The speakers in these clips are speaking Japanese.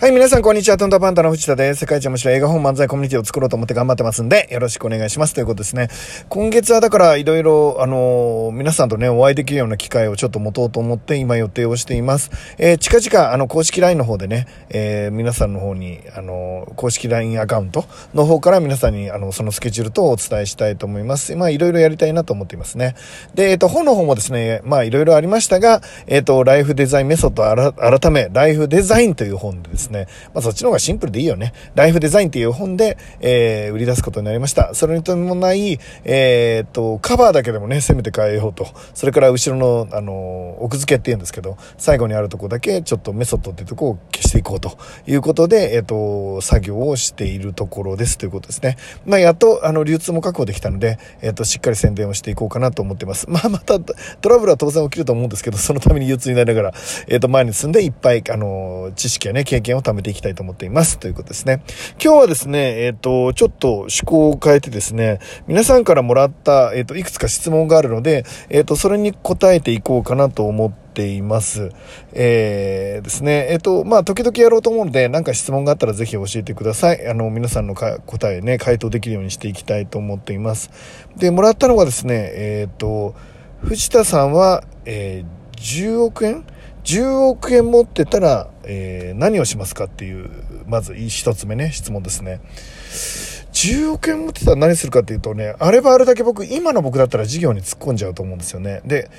はい、皆さん、こんにちは。トンタパンタの藤田です。世界一面白い映画本漫才コミュニティを作ろうと思って頑張ってますんで、よろしくお願いします。ということですね。今月はだから、いろいろ、あのー、皆さんとね、お会いできるような機会をちょっと持とうと思って、今予定をしています。えー、近々、あの、公式 LINE の方でね、えー、皆さんの方に、あの、公式 LINE アカウントの方から皆さんに、あの、そのスケジュールとお伝えしたいと思います。まあ、いろいろやりたいなと思っていますね。で、えっ、と、本の方もですね、まあ、いろいろありましたが、えっ、と、ライフデザインメソッド改め、ライフデザインという本でですね、ねまあ、そっちの方がシンプルでいいよね。ライフデザインっていう本で、えー、売り出すことになりました。それに伴い、えー、っと、カバーだけでもね、せめて変えようと。それから後ろの、あの、奥付けって言うんですけど、最後にあるとこだけちょっとメソッドっていうとこを消していこうということで、えー、っと、作業をしているところですということですね。まあ、やっと、あの、流通も確保できたので、えー、っと、しっかり宣伝をしていこうかなと思ってます。まあ、また、トラブルは当然起きると思うんですけど、そのために流通になりながら、えっと、前に進んでいっぱい、あの、知識やね、経験を貯めていきたいと思っています。ということですね。今日はですね、えっ、ー、と、ちょっと趣向を変えてですね、皆さんからもらった、えっ、ー、と、いくつか質問があるので、えっ、ー、と、それに答えていこうかなと思っています。えー、ですね。えっ、と、まあ、時々やろうと思うので、なんか質問があったらぜひ教えてください。あの、皆さんの答えね、回答できるようにしていきたいと思っています。で、もらったのがですね、えっ、と、藤田さんは、え10億円10億円持ってたら、えー、何をしますかっていう、まず一つ目ね、質問ですね。10億円持ってたら何するかっていうとね、あればあれだけ僕、今の僕だったら事業に突っ込んじゃうと思うんですよね。で、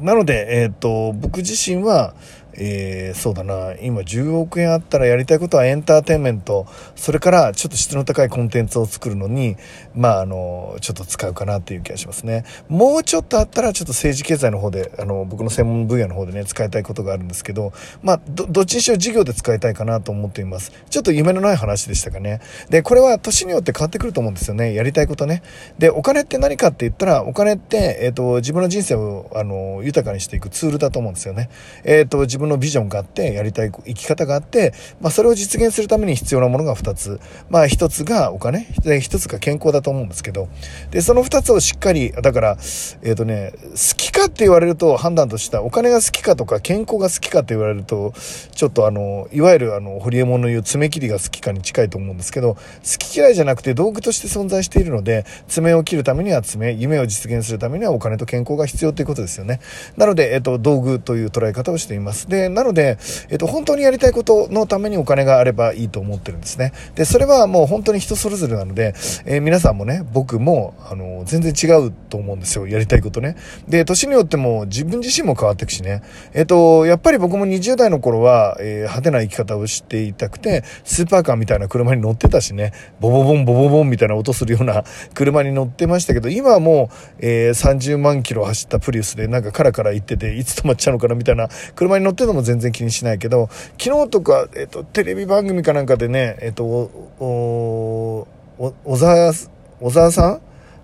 なので、えっ、ー、と、僕自身は、えー、そうだな、今10億円あったらやりたいことはエンターテインメント、それからちょっと質の高いコンテンツを作るのに、まあ、あの、ちょっと使うかなっていう気がしますね。もうちょっとあったらちょっと政治経済の方で、あの、僕の専門分野の方でね、使いたいことがあるんですけど、まあ、ど、どっちにしろ事業で使いたいかなと思っています。ちょっと夢のない話でしたかね。で、これは年によって変わってくると思うんですよね。やりたいことね。で、お金って何かって言ったら、お金って、えっ、ー、と、自分の人生を、あの、豊かにしていくツールだと思うんですよね。えっ、ー、と、自分のビジョンがあって、やりたい生き方があって、まあ、それを実現するために必要なものが2つ。まあ、1つがお金、1つが健康だと思うんですけど、で、その2つをしっかり、だから、えっ、ー、とね、好きかって言われると判断としたお金が好きかとか健康が好きかって言われると、ちょっとあの、いわゆるあの、ホリエモンの言う爪切りが好きかに近いと思うんですけど、好き嫌いじゃなくて道具として存在しているので、爪を切るためには爪、夢を実現するためにはお金と健康が必要ということですよね。なので、えっ、ー、と、道具という捉え方をしています。で、なので、えっ、と、本当にやりたいことのためにお金があればいいと思ってるんですね。で、それはもう本当に人それぞれなので、えー、皆さんもね、僕も、あの、全然違うと思うんですよ。やりたいことね。で、年によっても自分自身も変わっていくしね。えっ、と、やっぱり僕も20代の頃は、えー、派手な生き方をしていたくて、スーパーカーみたいな車に乗ってたしね、ボボボンボボボンみたいな音するような 車に乗ってましたけど、今はもう、えー、30万キロ走ったプリウスでなんかカラカラ行ってて、いつ止まっちゃうのかなみたいな車に乗ってるのも全然気にしないけど、昨日とか、えっと、テレビ番組かなんかでね、えっと、お、お、小沢、小沢さん？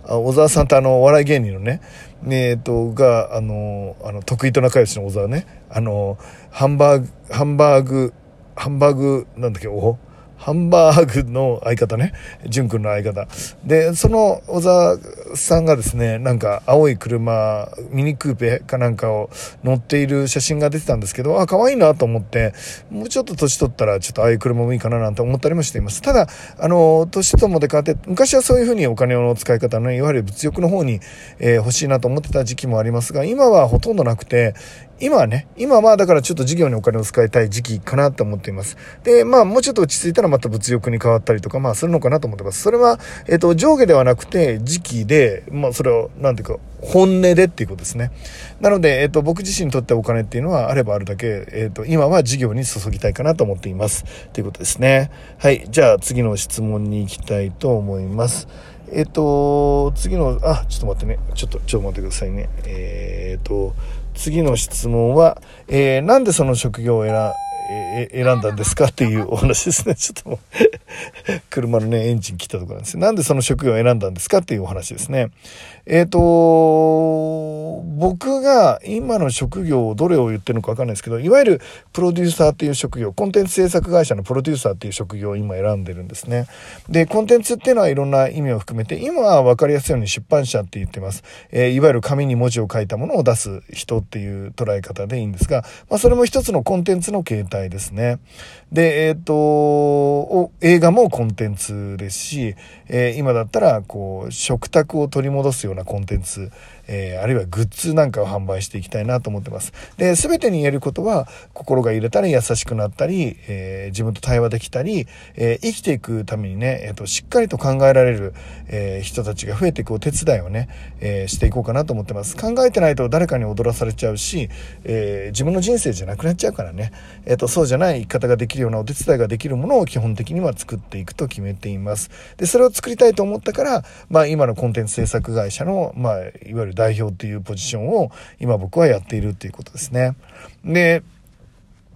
小沢さんってあの、お笑い芸人のね、えっと、が、あの、あの、得意と仲良しの小沢ね、あの、ハンバーグ、ハンバーグ、ハンバーグ、なんだっけ、お？ハンバーグの相方ね、淳君の相方。で、その小沢さんがですね、なんか青い車、ミニクーペかなんかを乗っている写真が出てたんですけど、あ、可愛いなと思って、もうちょっと年取ったらちょっとああいう車もいいかななんて思ったりもしています。ただ、あの、年ともで変わって、昔はそういうふうにお金の使い方の、いわゆる物欲の方に、えー、欲しいなと思ってた時期もありますが、今はほとんどなくて、今はね、今はだからちょっと事業にお金を使いたい時期かなと思っています。で、まあもうちょっと落ち着いたらまた物欲に変わったりとか、まあするのかなと思ってます。それは、えっ、ー、と、上下ではなくて時期で、まあそれを、なんていうか、本音でっていうことですね。なので、えっ、ー、と、僕自身にとってお金っていうのはあればあるだけ、えっ、ー、と、今は事業に注ぎたいかなと思っています。ということですね。はい。じゃあ次の質問に行きたいと思います。えっ、と、次の、あ、ちょっと待ってね。ちょっと、ちょっと待ってくださいね。えっ、と、次の質問は、えー、なんでその職業を選、え選んだんですかっていうお話ですね。ちょっと 車のね、エンジン切ったところなんですよ。なんでその職業を選んだんですかっていうお話ですね。えっ、ー、と、僕が今の職業をどれを言ってるのかわかんないですけど、いわゆるプロデューサーっていう職業、コンテンツ制作会社のプロデューサーっていう職業を今選んでるんですね。で、コンテンツっていうのはいろんな意味を含めて、今は分かりやすいように出版社って言ってます。えー、いわゆる紙に文字を書いたものを出す人っていう捉え方でいいんですが、まあ、それも一つのコンテンツの形態ですね。で、えっ、ー、と、映画もコンテンツですし、えー、今だったら、こう、食卓を取り戻すようなコンテンツ、えー、あるいはグッズなんかを販売していきたいなと思ってます。で、全てに言えることは、心が揺れたり優しくなったり、えー、自分と対話できたり、えー、生きていくためにね、えーと、しっかりと考えられる、え人たちが増えていくお手伝いをね、えしていこうかなと思ってます。考えてないと誰かに踊らされちゃうし、え自分の人生じゃなくなっちゃうからね、えーと、そうじゃない生き方ができるようなお手伝いができるものを基本的には作っていくと決めています。で、それを作りたいと思ったから、まあ今のコンテンツ制作会社の、まあいわゆる代表っていうポジションを今僕はやっているっていうことですね。で、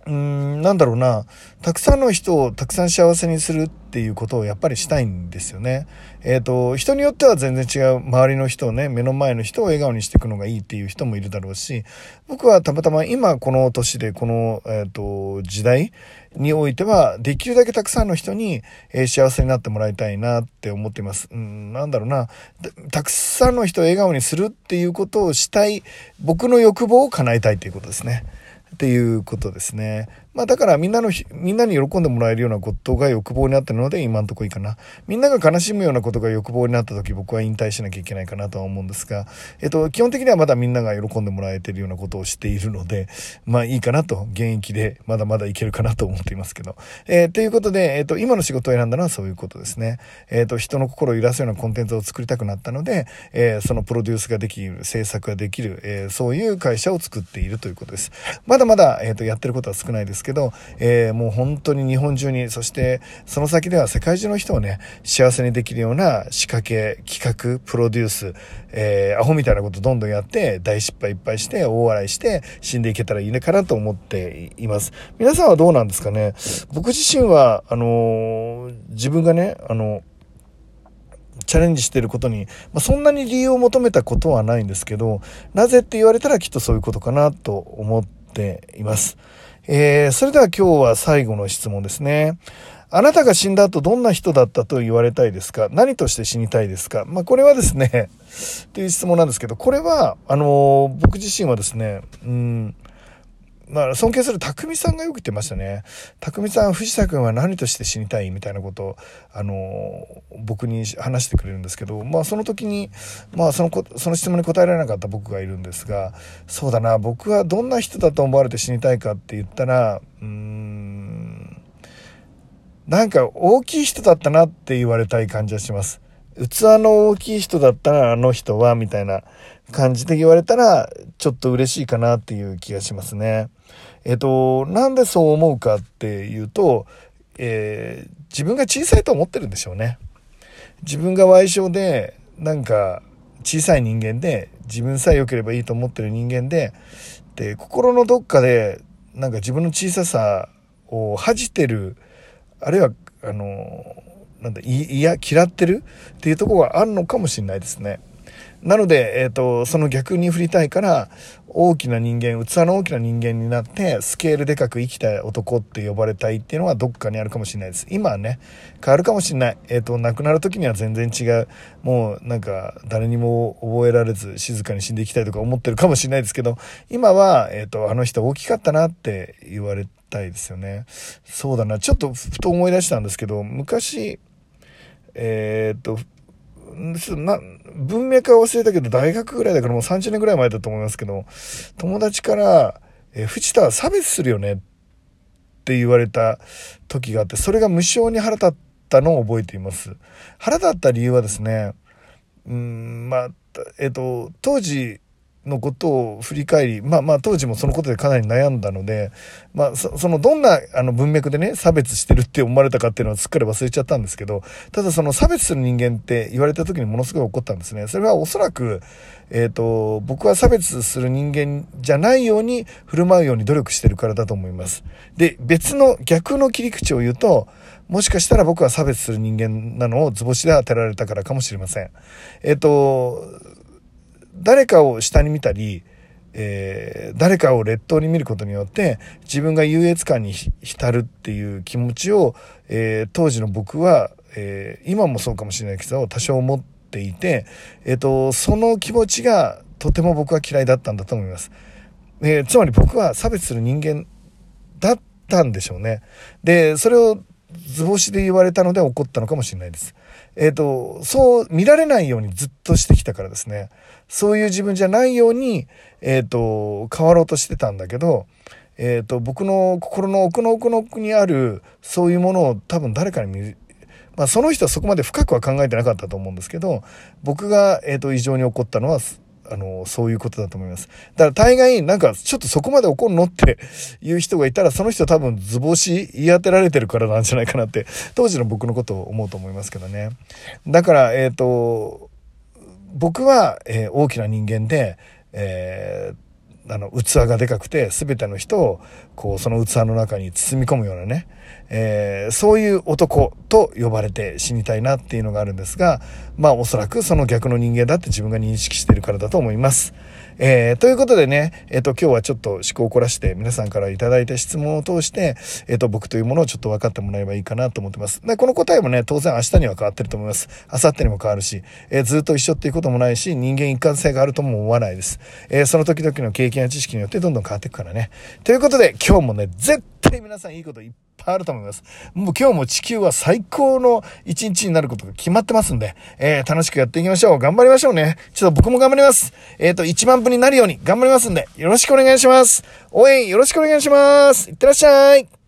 うーん、なんだろうな、たくさんの人をたくさん幸せにするっていうことをやっぱりしたいんですよね。えっ、ー、と、人によっては全然違う周りの人をね、目の前の人を笑顔にしていくのがいいっていう人もいるだろうし、僕はたまたま今この年でこの、えっ、ー、と、時代においては、できるだけたくさんの人に、えー、幸せになってもらいたいなって思っています。うん、なんだろうな、たくさんの人を笑顔にするっていうことをしたい、僕の欲望を叶えたいっていうことですね。っていうことですね。まあだからみんなの、みんなに喜んでもらえるようなことが欲望になってるので今んとこいいかな。みんなが悲しむようなことが欲望になった時僕は引退しなきゃいけないかなとは思うんですが、えっと、基本的にはまだみんなが喜んでもらえてるようなことをしているので、まあいいかなと、現役でまだまだいけるかなと思っていますけど。えー、ということで、えっと、今の仕事を選んだのはそういうことですね。えっと、人の心を揺らすようなコンテンツを作りたくなったので、えー、そのプロデュースができる、制作ができる、えー、そういう会社を作っているということです。まだまだ、えっと、やってることは少ないですですけど、えー、もう本当に日本中に、そしてその先では世界中の人をね、幸せにできるような仕掛け、企画、プロデュース、えー、アホみたいなことどんどんやって、大失敗いっぱいして、大笑いして、死んでいけたらいいねかなと思っています。皆さんはどうなんですかね？僕自身は、あのー、自分がね、あの、チャレンジしてることに、まあ、そんなに理由を求めたことはないんですけど、なぜって言われたらきっとそういうことかなと思ってています。えー、それでは今日は最後の質問ですね。あなたが死んだ後どんな人だったと言われたいですか？何として死にたいですか？まあ、これはですね、っていう質問なんですけど、これは、あのー、僕自身はですね、うん、まあ、尊敬する匠さんがよく言ってましたね。匠さん、藤田君は何として死にたいみたいなことを、あの、僕に話してくれるんですけど、まあ、その時に、まあ、そのその質問に答えられなかった僕がいるんですが、そうだな、僕はどんな人だと思われて死にたいかって言ったら、うん、なんか大きい人だったなって言われたい感じはします。器の大きい人だったらあの人は、みたいな感じで言われたら、ちょっと嬉しいかなっていう気がしますね。えっと、なんでそう思うかっていうと、えー、自分が小さいと思ってるんでしょうね。自分が賠償で、なんか、小さい人間で、自分さえ良ければいいと思ってる人間で、で、心のどっかで、なんか自分の小ささを恥じてる、あるいは、あの、なんだ、いや、嫌ってるっていうところがあるのかもしれないですね。なので、えっ、ー、と、その逆に振りたいから、大きな人間、器の大きな人間になって、スケールでかく生きたい男って呼ばれたいっていうのはどっかにあるかもしれないです。今はね、変わるかもしれない。えっ、ー、と、亡くなる時には全然違う。もう、なんか、誰にも覚えられず、静かに死んでいきたいとか思ってるかもしれないですけど、今は、えっ、ー、と、あの人大きかったなって言われたいですよね。そうだな。ちょっと、ふと思い出したんですけど、昔、えっ、と、な、文脈は忘れたけど、大学ぐらいだからもう30年ぐらい前だと思いますけど、友達から、え藤田は差別するよねって言われた時があって、それが無性に腹立ったのを覚えています。腹立った理由はですね、うん、まあ、えっ、と、当時、のことを振り返り、まあまあ当時もそのことでかなり悩んだので、まあそのどんなあの文脈でね、差別してるって思われたかっていうのはすっかり忘れちゃったんですけど、ただその差別する人間って言われた時にものすごい怒ったんですね。それはおそらく、えっ、ー、と、僕は差別する人間じゃないように振る舞うように努力してるからだと思います。で、別の逆の切り口を言うと、もしかしたら僕は差別する人間なのを図星で当てられたからかもしれません。えっ、と、誰かを下に見たり、えー、誰かを劣等に見ることによって自分が優越感に浸るっていう気持ちを、えー、当時の僕は、えー、今もそうかもしれないけど多少持っていて、えーと、その気持ちがとても僕は嫌いだったんだと思います。えつまり僕は差別する人間だったんでしょうね。でそれを図星で言われたので怒ったのかもしれないです。えっ、ー、と、そう見られないようにずっとしてきたからですね。そういう自分じゃないように、えっ、ー、と、変わろうとしてたんだけど、えっ、ー、と、僕の心の奥の奥の奥にある、そういうものを多分誰かに見、まあその人はそこまで深くは考えてなかったと思うんですけど、僕が、えっ、と、異常に怒ったのは、あの、そういうことだと思います。だから大概、なんか、ちょっとそこまで怒るのっていう人がいたら、その人多分図星言い当てられてるからなんじゃないかなって、当時の僕のことを思うと思いますけどね。だから、えっ、ー、と、僕は、えー、大きな人間で、えー、あの、器がでかくて、全ての人を、こう、その器の中に包み込むようなね、えー、そういう男と呼ばれて死にたいなっていうのがあるんですが、まあおそらくその逆の人間だって自分が認識してるからだと思います。えー、ということでね、えっ、ー、と、今日はちょっと思考を凝らして皆さんからいただいた質問を通して、えっ、ー、と、僕というものをちょっと分かってもらえばいいかなと思ってます。で、この答えもね、当然明日には変わってると思います。明後日にも変わるし、えずっと一緒っていうこともないし、人間一貫性があるとも思わないです。えその時々の経験や知識によってどんどん変わっていくからね。ということで、今日もね、絶対皆さんいいこといっぱいあると思います。もう今日も地球は最高の一日になることが決まってますんで、えー、楽しくやっていきましょう。頑張りましょうね。ちょっと僕も頑張ります。えっ、ー、と、1万分になるように頑張りますんで、よろしくお願いします。応援よろしくお願いします。いってらっしゃい。